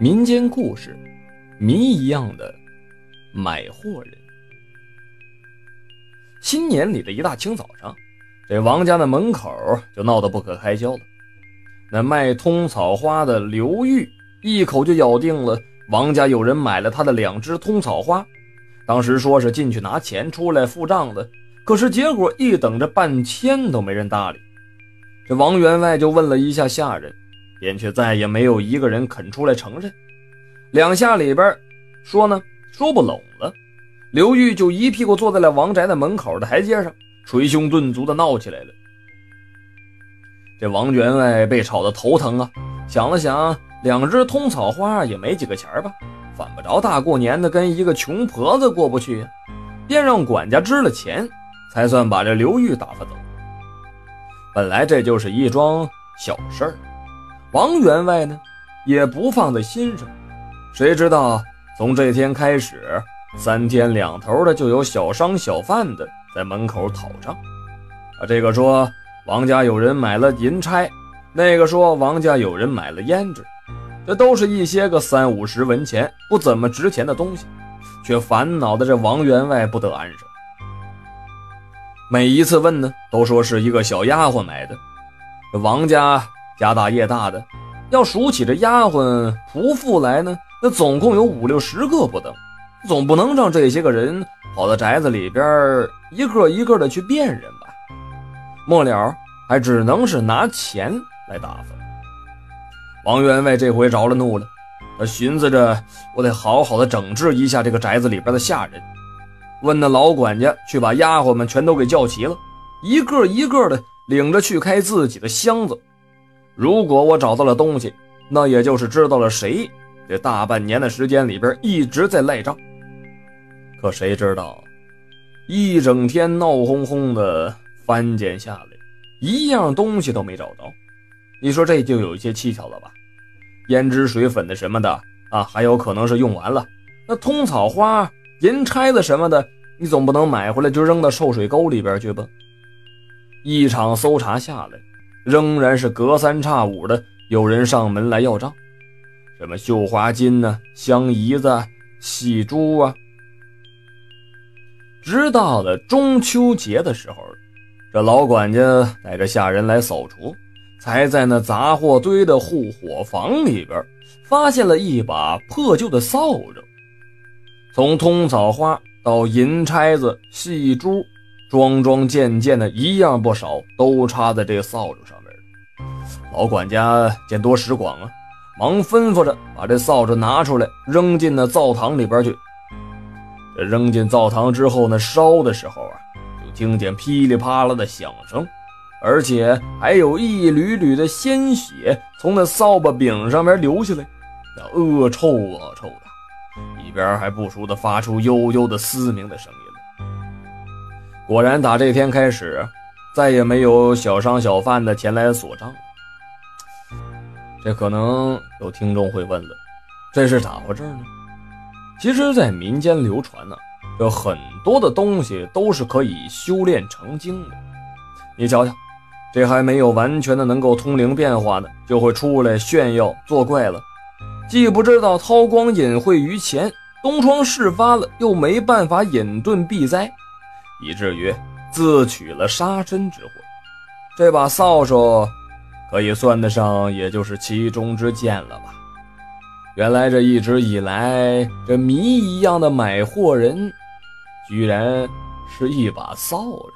民间故事，谜一样的买货人。新年里的一大清早上，这王家的门口就闹得不可开交了。那卖通草花的刘玉一口就咬定了王家有人买了他的两只通草花。当时说是进去拿钱，出来付账的，可是结果一等着半天都没人搭理。这王员外就问了一下下人。便却再也没有一个人肯出来承认。两下里边说呢，说不拢了。刘玉就一屁股坐在了王宅的门口的台阶上，捶胸顿足的闹起来了。这王员外被吵得头疼啊，想了想，两只通草花也没几个钱吧，犯不着大过年的跟一个穷婆子过不去呀，便让管家支了钱，才算把这刘玉打发走。本来这就是一桩小事儿。王员外呢，也不放在心上。谁知道从这天开始，三天两头的就有小商小贩的在门口讨账。啊，这个说王家有人买了银钗，那个说王家有人买了胭脂，这都是一些个三五十文钱不怎么值钱的东西，却烦恼的这王员外不得安生。每一次问呢，都说是一个小丫鬟买的。这王家。家大业大的，要数起这丫鬟仆妇来呢，那总共有五六十个不等，总不能让这些个人跑到宅子里边一个一个的去辨认吧？末了还只能是拿钱来打发。王员外这回着了怒了，他寻思着，我得好好的整治一下这个宅子里边的下人，问那老管家去把丫鬟们全都给叫齐了，一个一个的领着去开自己的箱子。如果我找到了东西，那也就是知道了谁这大半年的时间里边一直在赖账。可谁知道，一整天闹哄哄的翻检下来，一样东西都没找到。你说这就有一些蹊跷了吧？胭脂水粉的什么的啊，还有可能是用完了。那通草花、银钗子什么的，你总不能买回来就扔到臭水沟里边去吧？一场搜查下来。仍然是隔三差五的有人上门来要账，什么绣花金呢、香姨子、细珠啊。直到了中秋节的时候，这老管家带着下人来扫除，才在那杂货堆的护火房里边发现了一把破旧的扫帚。从通草花到银钗子、细珠。桩桩件件的一样不少，都插在这扫帚上面老管家见多识广啊，忙吩咐着把这扫帚拿出来，扔进那灶堂里边去。这扔进灶堂之后呢，烧的时候啊，就听见噼里啪啦的响声，而且还有一缕缕的鲜血从那扫把柄上面流下来，那恶臭恶臭的，一边还不时的发出悠悠的嘶鸣的声音。果然，打这天开始，再也没有小商小贩的前来索账。这可能有听众会问了，这是咋回事呢？其实，在民间流传呢，有很多的东西都是可以修炼成精的。你瞧瞧，这还没有完全的能够通灵变化呢，就会出来炫耀作怪了。既不知道韬光隐晦于前，东窗事发了，又没办法隐遁避灾。以至于自取了杀身之祸，这把扫帚可以算得上，也就是其中之剑了吧？原来这一直以来，这谜一样的买货人，居然是一把扫帚。